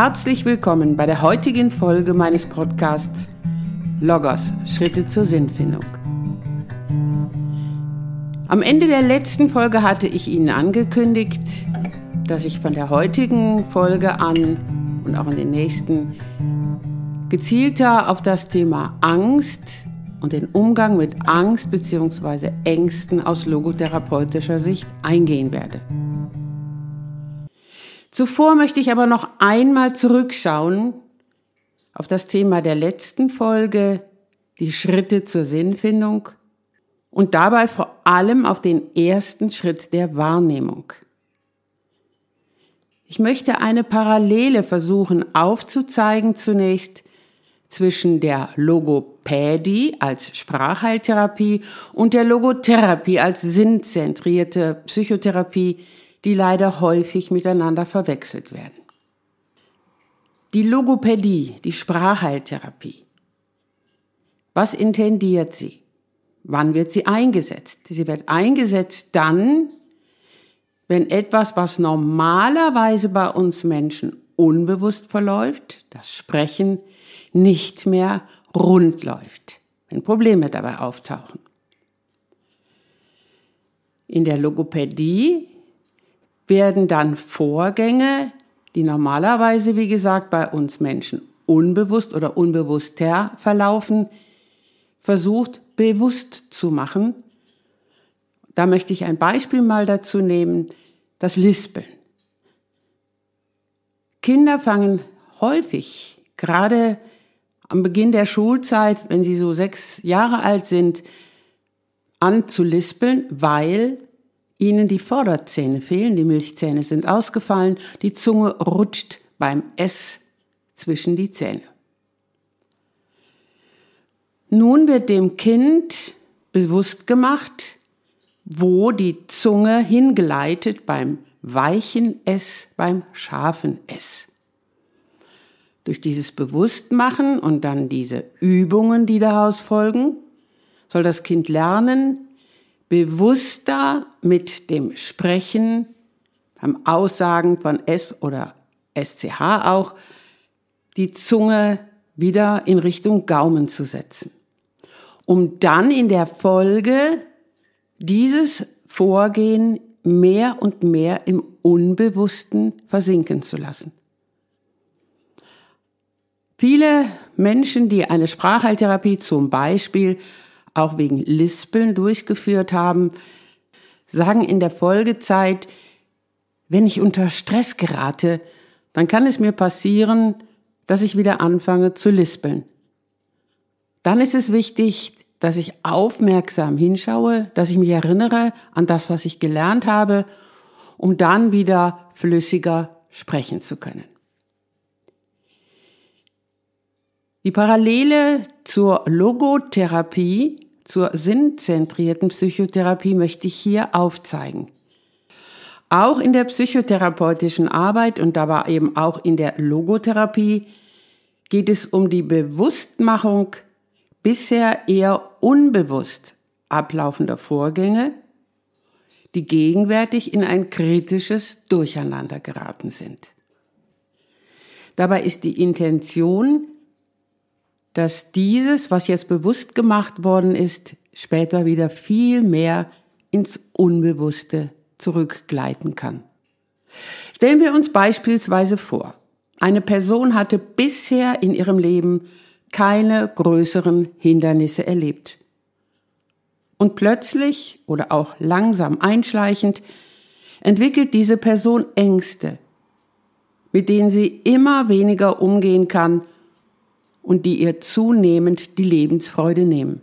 Herzlich willkommen bei der heutigen Folge meines Podcasts Logos Schritte zur Sinnfindung. Am Ende der letzten Folge hatte ich Ihnen angekündigt, dass ich von der heutigen Folge an und auch in den nächsten gezielter auf das Thema Angst und den Umgang mit Angst bzw. Ängsten aus logotherapeutischer Sicht eingehen werde. Zuvor möchte ich aber noch einmal zurückschauen auf das Thema der letzten Folge, die Schritte zur Sinnfindung und dabei vor allem auf den ersten Schritt der Wahrnehmung. Ich möchte eine Parallele versuchen aufzuzeigen zunächst zwischen der Logopädie als Sprachheiltherapie und der Logotherapie als sinnzentrierte Psychotherapie, die leider häufig miteinander verwechselt werden. Die Logopädie, die Sprachheiltherapie. Was intendiert sie? Wann wird sie eingesetzt? Sie wird eingesetzt dann, wenn etwas, was normalerweise bei uns Menschen unbewusst verläuft, das Sprechen, nicht mehr rund läuft, wenn Probleme dabei auftauchen. In der Logopädie werden dann Vorgänge, die normalerweise, wie gesagt, bei uns Menschen unbewusst oder unbewusster verlaufen, versucht bewusst zu machen. Da möchte ich ein Beispiel mal dazu nehmen, das Lispeln. Kinder fangen häufig, gerade am Beginn der Schulzeit, wenn sie so sechs Jahre alt sind, an zu lispeln, weil ihnen die Vorderzähne fehlen, die Milchzähne sind ausgefallen, die Zunge rutscht beim S zwischen die Zähne. Nun wird dem Kind bewusst gemacht, wo die Zunge hingeleitet beim weichen S, beim scharfen S. Durch dieses Bewusstmachen und dann diese Übungen, die daraus folgen, soll das Kind lernen, bewusster mit dem Sprechen, beim Aussagen von S oder SCH auch, die Zunge wieder in Richtung Gaumen zu setzen, um dann in der Folge dieses Vorgehen mehr und mehr im Unbewussten versinken zu lassen. Viele Menschen, die eine Sprachheiltherapie zum Beispiel auch wegen Lispeln durchgeführt haben, sagen in der Folgezeit, wenn ich unter Stress gerate, dann kann es mir passieren, dass ich wieder anfange zu lispeln. Dann ist es wichtig, dass ich aufmerksam hinschaue, dass ich mich erinnere an das, was ich gelernt habe, um dann wieder flüssiger sprechen zu können. Die Parallele zur Logotherapie zur sinnzentrierten Psychotherapie möchte ich hier aufzeigen. Auch in der psychotherapeutischen Arbeit und dabei eben auch in der Logotherapie geht es um die Bewusstmachung bisher eher unbewusst ablaufender Vorgänge, die gegenwärtig in ein kritisches Durcheinander geraten sind. Dabei ist die Intention, dass dieses, was jetzt bewusst gemacht worden ist, später wieder viel mehr ins Unbewusste zurückgleiten kann. Stellen wir uns beispielsweise vor, eine Person hatte bisher in ihrem Leben keine größeren Hindernisse erlebt. Und plötzlich oder auch langsam einschleichend entwickelt diese Person Ängste, mit denen sie immer weniger umgehen kann und die ihr zunehmend die Lebensfreude nehmen.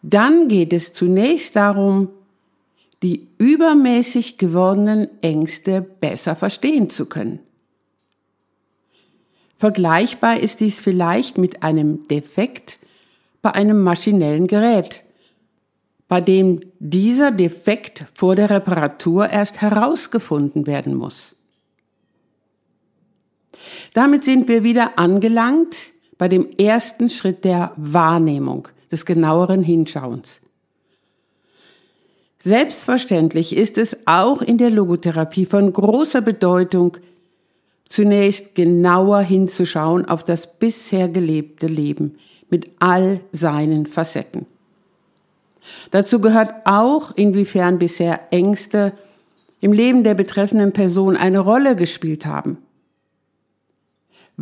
Dann geht es zunächst darum, die übermäßig gewordenen Ängste besser verstehen zu können. Vergleichbar ist dies vielleicht mit einem Defekt bei einem maschinellen Gerät, bei dem dieser Defekt vor der Reparatur erst herausgefunden werden muss. Damit sind wir wieder angelangt bei dem ersten Schritt der Wahrnehmung, des genaueren Hinschauens. Selbstverständlich ist es auch in der Logotherapie von großer Bedeutung, zunächst genauer hinzuschauen auf das bisher gelebte Leben mit all seinen Facetten. Dazu gehört auch, inwiefern bisher Ängste im Leben der betreffenden Person eine Rolle gespielt haben.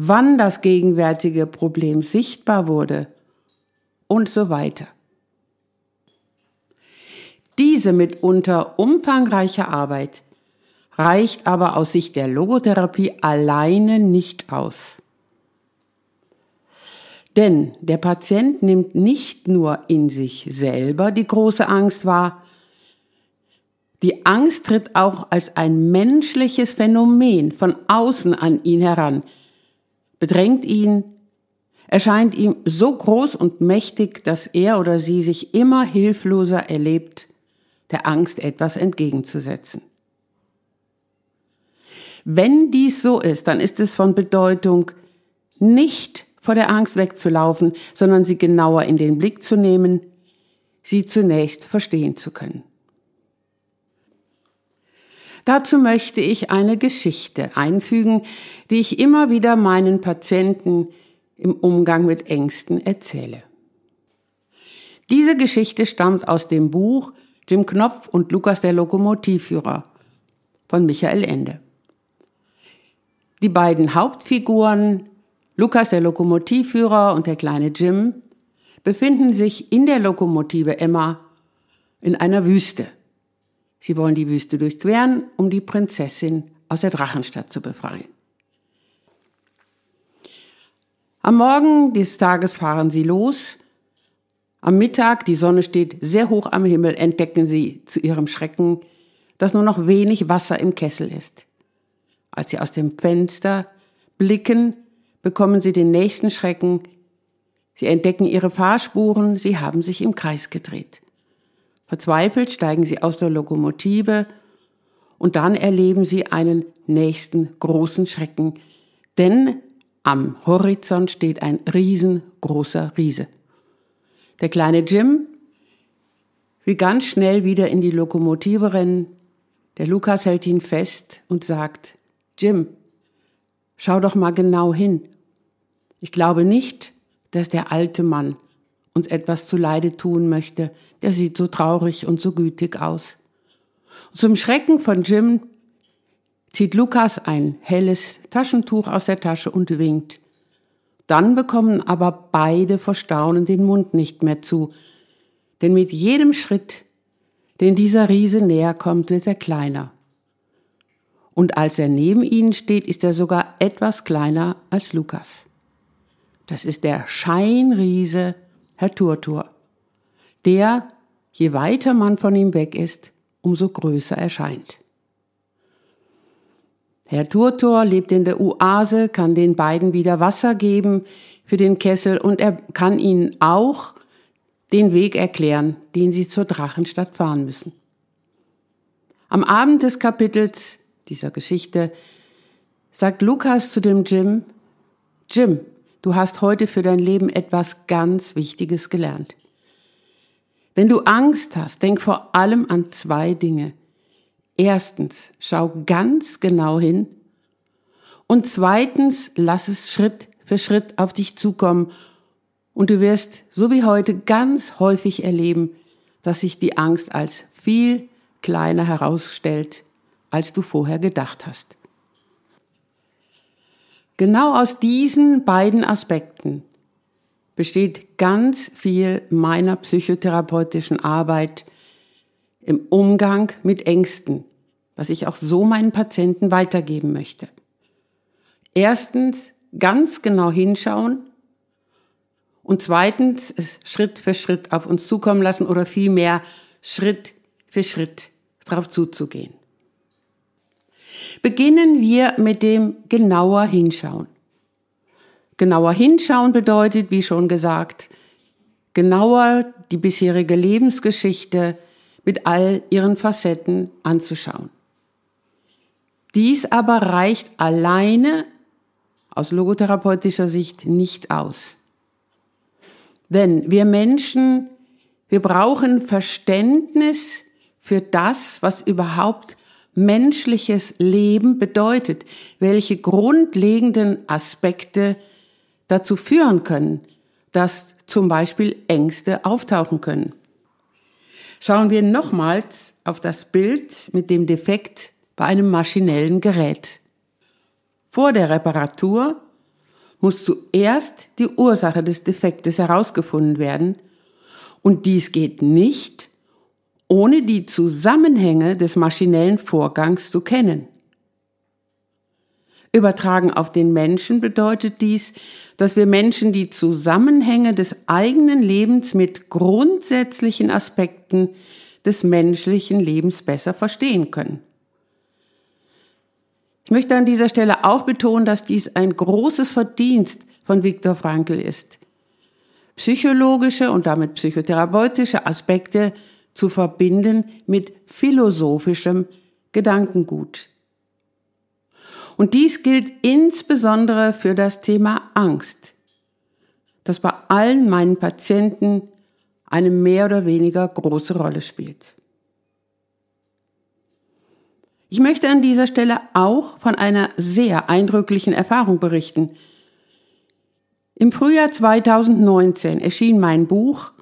Wann das gegenwärtige Problem sichtbar wurde und so weiter. Diese mitunter umfangreiche Arbeit reicht aber aus Sicht der Logotherapie alleine nicht aus. Denn der Patient nimmt nicht nur in sich selber die große Angst wahr, die Angst tritt auch als ein menschliches Phänomen von außen an ihn heran, bedrängt ihn, erscheint ihm so groß und mächtig, dass er oder sie sich immer hilfloser erlebt, der Angst etwas entgegenzusetzen. Wenn dies so ist, dann ist es von Bedeutung, nicht vor der Angst wegzulaufen, sondern sie genauer in den Blick zu nehmen, sie zunächst verstehen zu können. Dazu möchte ich eine Geschichte einfügen, die ich immer wieder meinen Patienten im Umgang mit Ängsten erzähle. Diese Geschichte stammt aus dem Buch Jim Knopf und Lukas der Lokomotivführer von Michael Ende. Die beiden Hauptfiguren, Lukas der Lokomotivführer und der kleine Jim, befinden sich in der Lokomotive Emma in einer Wüste. Sie wollen die Wüste durchqueren, um die Prinzessin aus der Drachenstadt zu befreien. Am Morgen des Tages fahren sie los. Am Mittag, die Sonne steht sehr hoch am Himmel, entdecken sie zu ihrem Schrecken, dass nur noch wenig Wasser im Kessel ist. Als sie aus dem Fenster blicken, bekommen sie den nächsten Schrecken. Sie entdecken ihre Fahrspuren, sie haben sich im Kreis gedreht. Verzweifelt steigen sie aus der Lokomotive und dann erleben sie einen nächsten großen Schrecken, denn am Horizont steht ein riesengroßer Riese. Der kleine Jim will ganz schnell wieder in die Lokomotive rennen. Der Lukas hält ihn fest und sagt, Jim, schau doch mal genau hin. Ich glaube nicht, dass der alte Mann uns etwas zuleide tun möchte, der sieht so traurig und so gütig aus. zum Schrecken von Jim zieht Lukas ein helles Taschentuch aus der Tasche und winkt. Dann bekommen aber beide vor Staunen den Mund nicht mehr zu, denn mit jedem Schritt, den dieser Riese näher kommt, wird er kleiner. Und als er neben ihnen steht, ist er sogar etwas kleiner als Lukas. Das ist der Scheinriese Herr Turtur, der, je weiter man von ihm weg ist, umso größer erscheint. Herr Turtur lebt in der Oase, kann den beiden wieder Wasser geben für den Kessel und er kann ihnen auch den Weg erklären, den sie zur Drachenstadt fahren müssen. Am Abend des Kapitels dieser Geschichte sagt Lukas zu dem Jim, Jim, du hast heute für dein Leben etwas ganz Wichtiges gelernt. Wenn du Angst hast, denk vor allem an zwei Dinge. Erstens, schau ganz genau hin. Und zweitens, lass es Schritt für Schritt auf dich zukommen. Und du wirst, so wie heute, ganz häufig erleben, dass sich die Angst als viel kleiner herausstellt, als du vorher gedacht hast. Genau aus diesen beiden Aspekten besteht ganz viel meiner psychotherapeutischen Arbeit im Umgang mit Ängsten, was ich auch so meinen Patienten weitergeben möchte. Erstens ganz genau hinschauen und zweitens es Schritt für Schritt auf uns zukommen lassen oder vielmehr Schritt für Schritt darauf zuzugehen. Beginnen wir mit dem genauer hinschauen. Genauer hinschauen bedeutet, wie schon gesagt, genauer die bisherige Lebensgeschichte mit all ihren Facetten anzuschauen. Dies aber reicht alleine aus logotherapeutischer Sicht nicht aus. Denn wir Menschen, wir brauchen Verständnis für das, was überhaupt menschliches Leben bedeutet, welche grundlegenden Aspekte dazu führen können, dass zum Beispiel Ängste auftauchen können. Schauen wir nochmals auf das Bild mit dem Defekt bei einem maschinellen Gerät. Vor der Reparatur muss zuerst die Ursache des Defektes herausgefunden werden und dies geht nicht, ohne die Zusammenhänge des maschinellen Vorgangs zu kennen. Übertragen auf den Menschen bedeutet dies, dass wir Menschen die Zusammenhänge des eigenen Lebens mit grundsätzlichen Aspekten des menschlichen Lebens besser verstehen können. Ich möchte an dieser Stelle auch betonen, dass dies ein großes Verdienst von Viktor Frankl ist. Psychologische und damit psychotherapeutische Aspekte zu verbinden mit philosophischem Gedankengut. Und dies gilt insbesondere für das Thema Angst, das bei allen meinen Patienten eine mehr oder weniger große Rolle spielt. Ich möchte an dieser Stelle auch von einer sehr eindrücklichen Erfahrung berichten. Im Frühjahr 2019 erschien mein Buch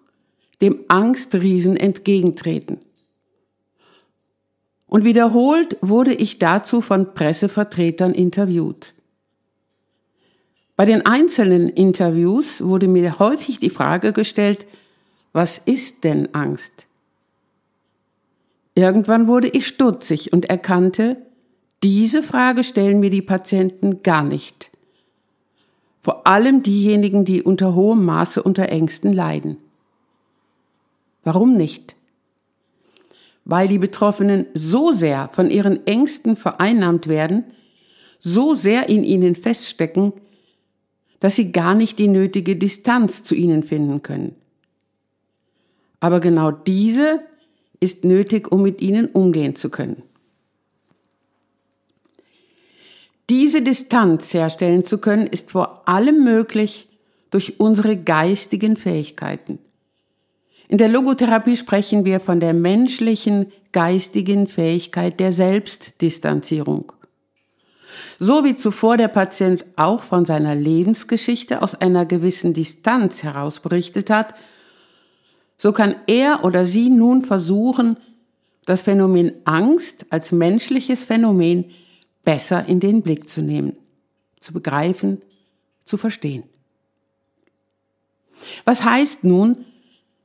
Dem Angstriesen entgegentreten. Und wiederholt wurde ich dazu von Pressevertretern interviewt. Bei den einzelnen Interviews wurde mir häufig die Frage gestellt, was ist denn Angst? Irgendwann wurde ich stutzig und erkannte, diese Frage stellen mir die Patienten gar nicht. Vor allem diejenigen, die unter hohem Maße unter Ängsten leiden. Warum nicht? Weil die Betroffenen so sehr von ihren Ängsten vereinnahmt werden, so sehr in ihnen feststecken, dass sie gar nicht die nötige Distanz zu ihnen finden können. Aber genau diese ist nötig, um mit ihnen umgehen zu können. Diese Distanz herstellen zu können, ist vor allem möglich durch unsere geistigen Fähigkeiten. In der Logotherapie sprechen wir von der menschlichen geistigen Fähigkeit der Selbstdistanzierung. So wie zuvor der Patient auch von seiner Lebensgeschichte aus einer gewissen Distanz heraus berichtet hat, so kann er oder sie nun versuchen, das Phänomen Angst als menschliches Phänomen besser in den Blick zu nehmen, zu begreifen, zu verstehen. Was heißt nun,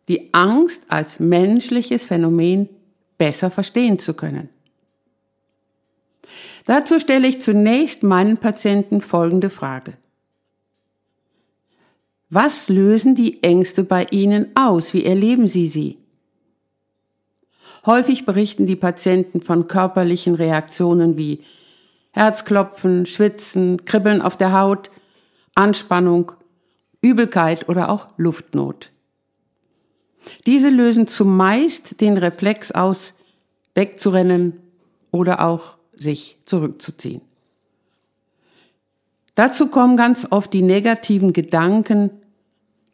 die Angst als menschliches Phänomen besser verstehen zu können? Dazu stelle ich zunächst meinen Patienten folgende Frage. Was lösen die Ängste bei Ihnen aus? Wie erleben Sie sie? Häufig berichten die Patienten von körperlichen Reaktionen wie Herzklopfen, Schwitzen, Kribbeln auf der Haut, Anspannung, Übelkeit oder auch Luftnot. Diese lösen zumeist den Reflex aus, wegzurennen oder auch sich zurückzuziehen. Dazu kommen ganz oft die negativen Gedanken,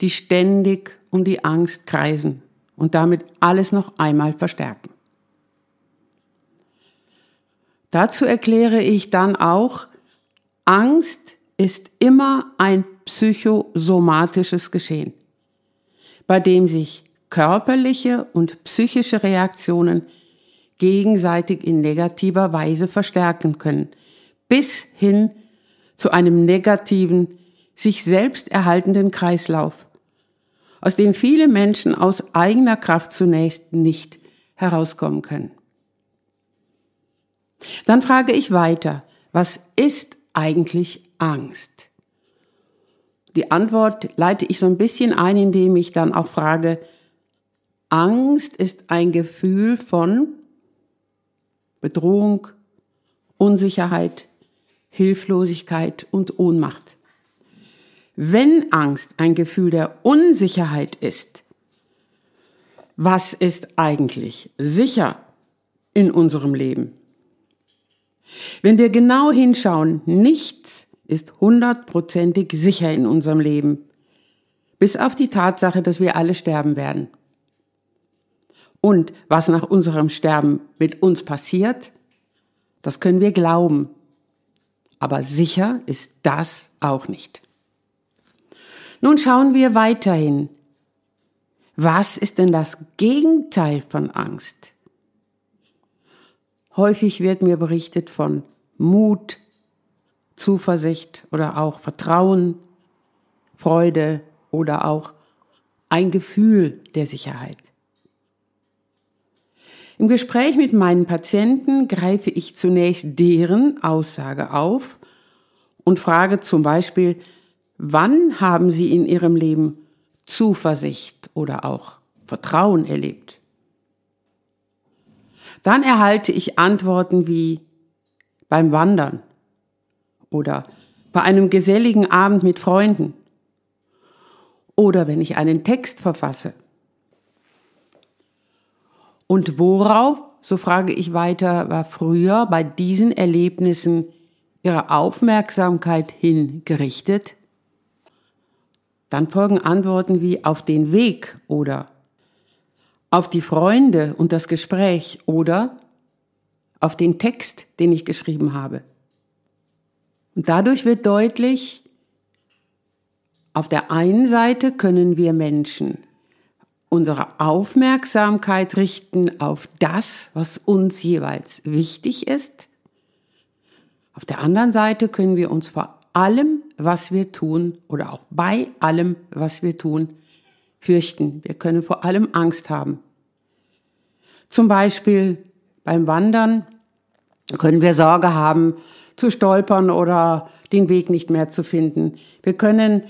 die ständig um die Angst kreisen und damit alles noch einmal verstärken. Dazu erkläre ich dann auch, Angst ist immer ein psychosomatisches Geschehen, bei dem sich körperliche und psychische Reaktionen gegenseitig in negativer Weise verstärken können, bis hin zu einem negativen, sich selbst erhaltenden Kreislauf, aus dem viele Menschen aus eigener Kraft zunächst nicht herauskommen können. Dann frage ich weiter, was ist eigentlich Angst? Die Antwort leite ich so ein bisschen ein, indem ich dann auch frage, Angst ist ein Gefühl von Bedrohung, Unsicherheit, Hilflosigkeit und Ohnmacht. Wenn Angst ein Gefühl der Unsicherheit ist, was ist eigentlich sicher in unserem Leben? Wenn wir genau hinschauen, nichts ist hundertprozentig sicher in unserem Leben, bis auf die Tatsache, dass wir alle sterben werden. Und was nach unserem Sterben mit uns passiert, das können wir glauben. Aber sicher ist das auch nicht. Nun schauen wir weiterhin. Was ist denn das Gegenteil von Angst? Häufig wird mir berichtet von Mut, Zuversicht oder auch Vertrauen, Freude oder auch ein Gefühl der Sicherheit. Im Gespräch mit meinen Patienten greife ich zunächst deren Aussage auf und frage zum Beispiel, wann haben Sie in Ihrem Leben Zuversicht oder auch Vertrauen erlebt? Dann erhalte ich Antworten wie beim Wandern oder bei einem geselligen Abend mit Freunden oder wenn ich einen Text verfasse. Und worauf, so frage ich weiter, war früher bei diesen Erlebnissen Ihre Aufmerksamkeit hingerichtet? Dann folgen Antworten wie auf den Weg oder auf die Freunde und das Gespräch oder auf den Text, den ich geschrieben habe. Und dadurch wird deutlich, auf der einen Seite können wir Menschen unsere Aufmerksamkeit richten auf das, was uns jeweils wichtig ist. Auf der anderen Seite können wir uns vor allem, was wir tun oder auch bei allem, was wir tun, fürchten. Wir können vor allem Angst haben. Zum Beispiel beim Wandern können wir Sorge haben, zu stolpern oder den Weg nicht mehr zu finden. Wir können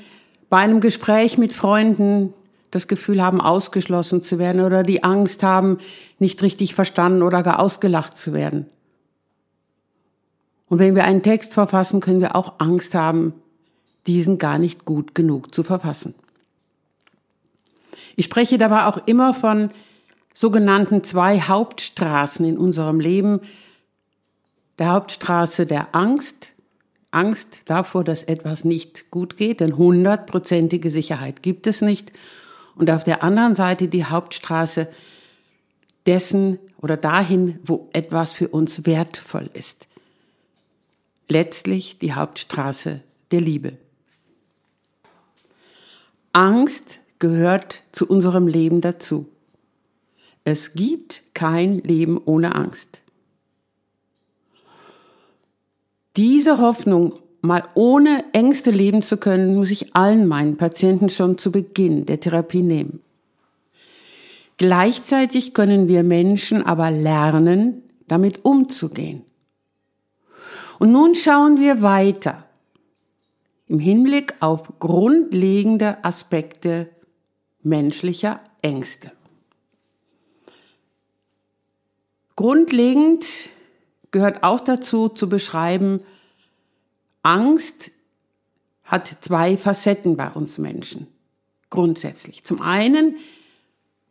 bei einem Gespräch mit Freunden das Gefühl haben, ausgeschlossen zu werden oder die Angst haben, nicht richtig verstanden oder gar ausgelacht zu werden. Und wenn wir einen Text verfassen, können wir auch Angst haben, diesen gar nicht gut genug zu verfassen. Ich spreche dabei auch immer von sogenannten zwei Hauptstraßen in unserem Leben. Der Hauptstraße der Angst, Angst davor, dass etwas nicht gut geht, denn hundertprozentige Sicherheit gibt es nicht und auf der anderen Seite die Hauptstraße dessen oder dahin, wo etwas für uns wertvoll ist. Letztlich die Hauptstraße der Liebe. Angst gehört zu unserem Leben dazu. Es gibt kein Leben ohne Angst. Diese Hoffnung mal ohne Ängste leben zu können, muss ich allen meinen Patienten schon zu Beginn der Therapie nehmen. Gleichzeitig können wir Menschen aber lernen, damit umzugehen. Und nun schauen wir weiter im Hinblick auf grundlegende Aspekte menschlicher Ängste. Grundlegend gehört auch dazu zu beschreiben, Angst hat zwei Facetten bei uns Menschen. Grundsätzlich. Zum einen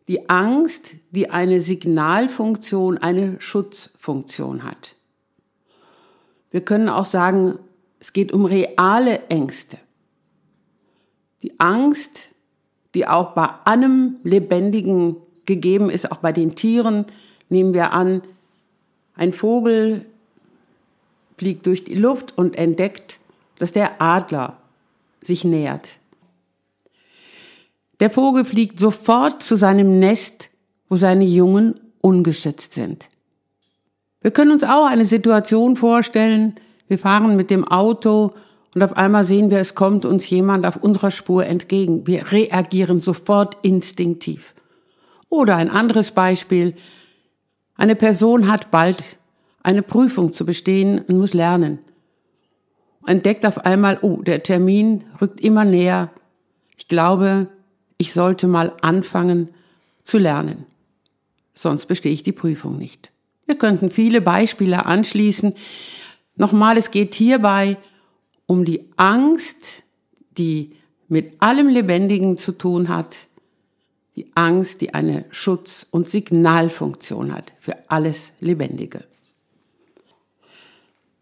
die Angst, die eine Signalfunktion, eine Schutzfunktion hat. Wir können auch sagen, es geht um reale Ängste. Die Angst, die auch bei allem Lebendigen gegeben ist, auch bei den Tieren, nehmen wir an, ein Vogel fliegt durch die Luft und entdeckt, dass der Adler sich nähert. Der Vogel fliegt sofort zu seinem Nest, wo seine Jungen ungeschützt sind. Wir können uns auch eine Situation vorstellen, wir fahren mit dem Auto und auf einmal sehen wir, es kommt uns jemand auf unserer Spur entgegen. Wir reagieren sofort instinktiv. Oder ein anderes Beispiel. Eine Person hat bald eine Prüfung zu bestehen und muss lernen. Entdeckt auf einmal, oh, der Termin rückt immer näher. Ich glaube, ich sollte mal anfangen zu lernen. Sonst bestehe ich die Prüfung nicht. Wir könnten viele Beispiele anschließen. Nochmal, es geht hierbei um die Angst, die mit allem Lebendigen zu tun hat. Die Angst, die eine Schutz- und Signalfunktion hat für alles Lebendige.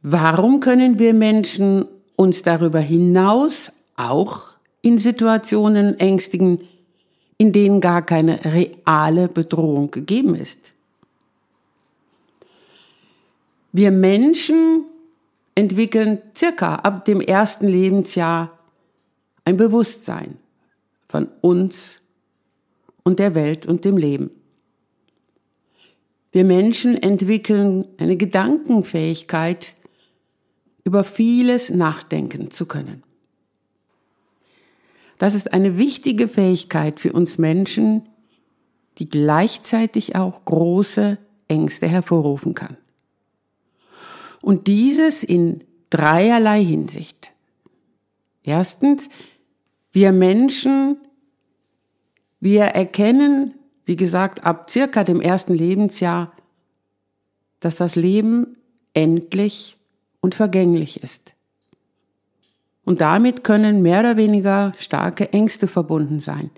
Warum können wir Menschen uns darüber hinaus auch in Situationen ängstigen, in denen gar keine reale Bedrohung gegeben ist. Wir Menschen entwickeln circa ab dem ersten Lebensjahr ein Bewusstsein von uns und der Welt und dem Leben. Wir Menschen entwickeln eine Gedankenfähigkeit, über vieles nachdenken zu können. Das ist eine wichtige Fähigkeit für uns Menschen, die gleichzeitig auch große Ängste hervorrufen kann. Und dieses in dreierlei Hinsicht. Erstens, wir Menschen, wir erkennen, wie gesagt, ab circa dem ersten Lebensjahr, dass das Leben endlich und vergänglich ist. Und damit können mehr oder weniger starke Ängste verbunden sein.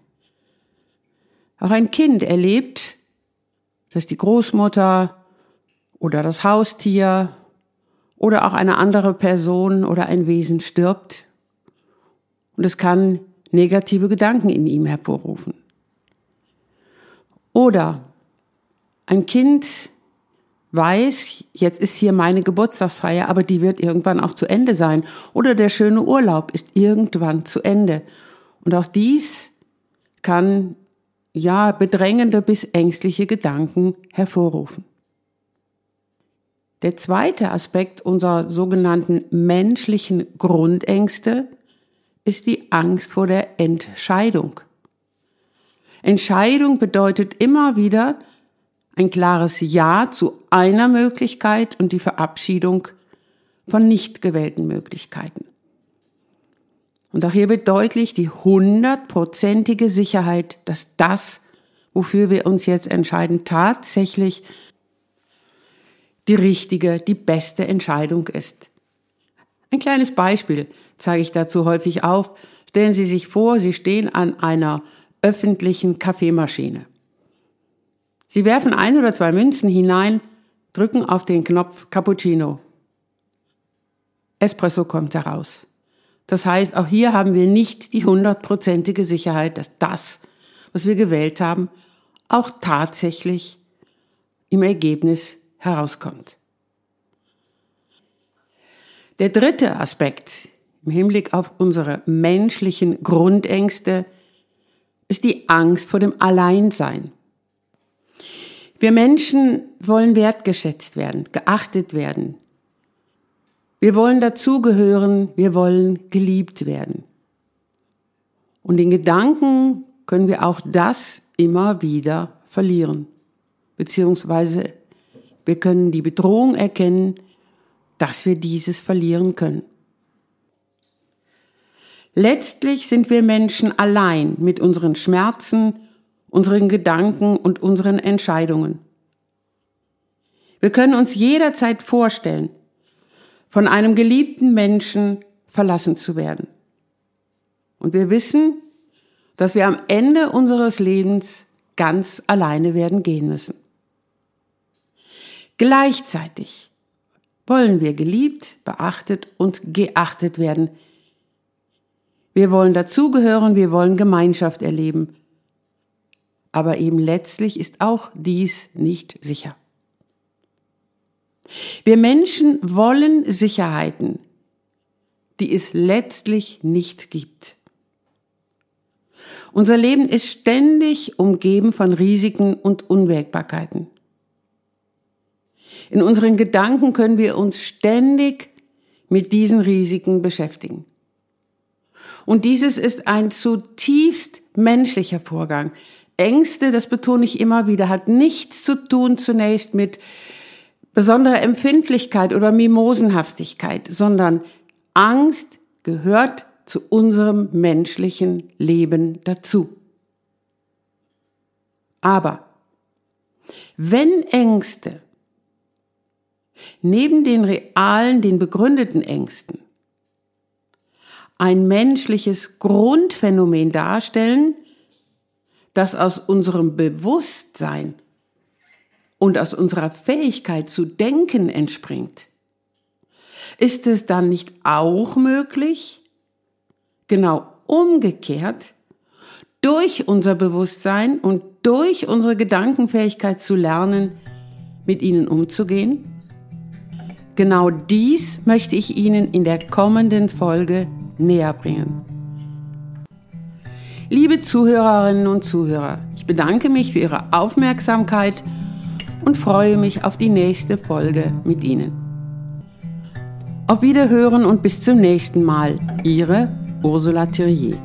Auch ein Kind erlebt, dass die Großmutter oder das Haustier oder auch eine andere Person oder ein Wesen stirbt und es kann negative Gedanken in ihm hervorrufen. Oder ein Kind weiß, jetzt ist hier meine Geburtstagsfeier, aber die wird irgendwann auch zu Ende sein. Oder der schöne Urlaub ist irgendwann zu Ende. Und auch dies kann ja bedrängende bis ängstliche Gedanken hervorrufen. Der zweite Aspekt unserer sogenannten menschlichen Grundängste ist die Angst vor der Entscheidung. Entscheidung bedeutet immer wieder, ein klares Ja zu einer Möglichkeit und die Verabschiedung von nicht gewählten Möglichkeiten. Und auch hier wird deutlich die hundertprozentige Sicherheit, dass das, wofür wir uns jetzt entscheiden, tatsächlich die richtige, die beste Entscheidung ist. Ein kleines Beispiel zeige ich dazu häufig auf. Stellen Sie sich vor, Sie stehen an einer öffentlichen Kaffeemaschine. Sie werfen ein oder zwei Münzen hinein, drücken auf den Knopf Cappuccino. Espresso kommt heraus. Das heißt, auch hier haben wir nicht die hundertprozentige Sicherheit, dass das, was wir gewählt haben, auch tatsächlich im Ergebnis herauskommt. Der dritte Aspekt im Hinblick auf unsere menschlichen Grundängste ist die Angst vor dem Alleinsein. Wir Menschen wollen wertgeschätzt werden, geachtet werden. Wir wollen dazugehören, wir wollen geliebt werden. Und in Gedanken können wir auch das immer wieder verlieren. Beziehungsweise wir können die Bedrohung erkennen, dass wir dieses verlieren können. Letztlich sind wir Menschen allein mit unseren Schmerzen, unseren Gedanken und unseren Entscheidungen. Wir können uns jederzeit vorstellen, von einem geliebten Menschen verlassen zu werden. Und wir wissen, dass wir am Ende unseres Lebens ganz alleine werden gehen müssen. Gleichzeitig wollen wir geliebt, beachtet und geachtet werden. Wir wollen dazugehören, wir wollen Gemeinschaft erleben aber eben letztlich ist auch dies nicht sicher. Wir Menschen wollen Sicherheiten, die es letztlich nicht gibt. Unser Leben ist ständig umgeben von Risiken und Unwägbarkeiten. In unseren Gedanken können wir uns ständig mit diesen Risiken beschäftigen. Und dieses ist ein zutiefst menschlicher Vorgang, Ängste, das betone ich immer wieder, hat nichts zu tun zunächst mit besonderer Empfindlichkeit oder Mimosenhaftigkeit, sondern Angst gehört zu unserem menschlichen Leben dazu. Aber wenn Ängste neben den realen, den begründeten Ängsten ein menschliches Grundphänomen darstellen, das aus unserem Bewusstsein und aus unserer Fähigkeit zu denken entspringt, ist es dann nicht auch möglich, genau umgekehrt, durch unser Bewusstsein und durch unsere Gedankenfähigkeit zu lernen, mit ihnen umzugehen? Genau dies möchte ich Ihnen in der kommenden Folge näher bringen. Liebe Zuhörerinnen und Zuhörer, ich bedanke mich für Ihre Aufmerksamkeit und freue mich auf die nächste Folge mit Ihnen. Auf Wiederhören und bis zum nächsten Mal. Ihre Ursula Thierrier.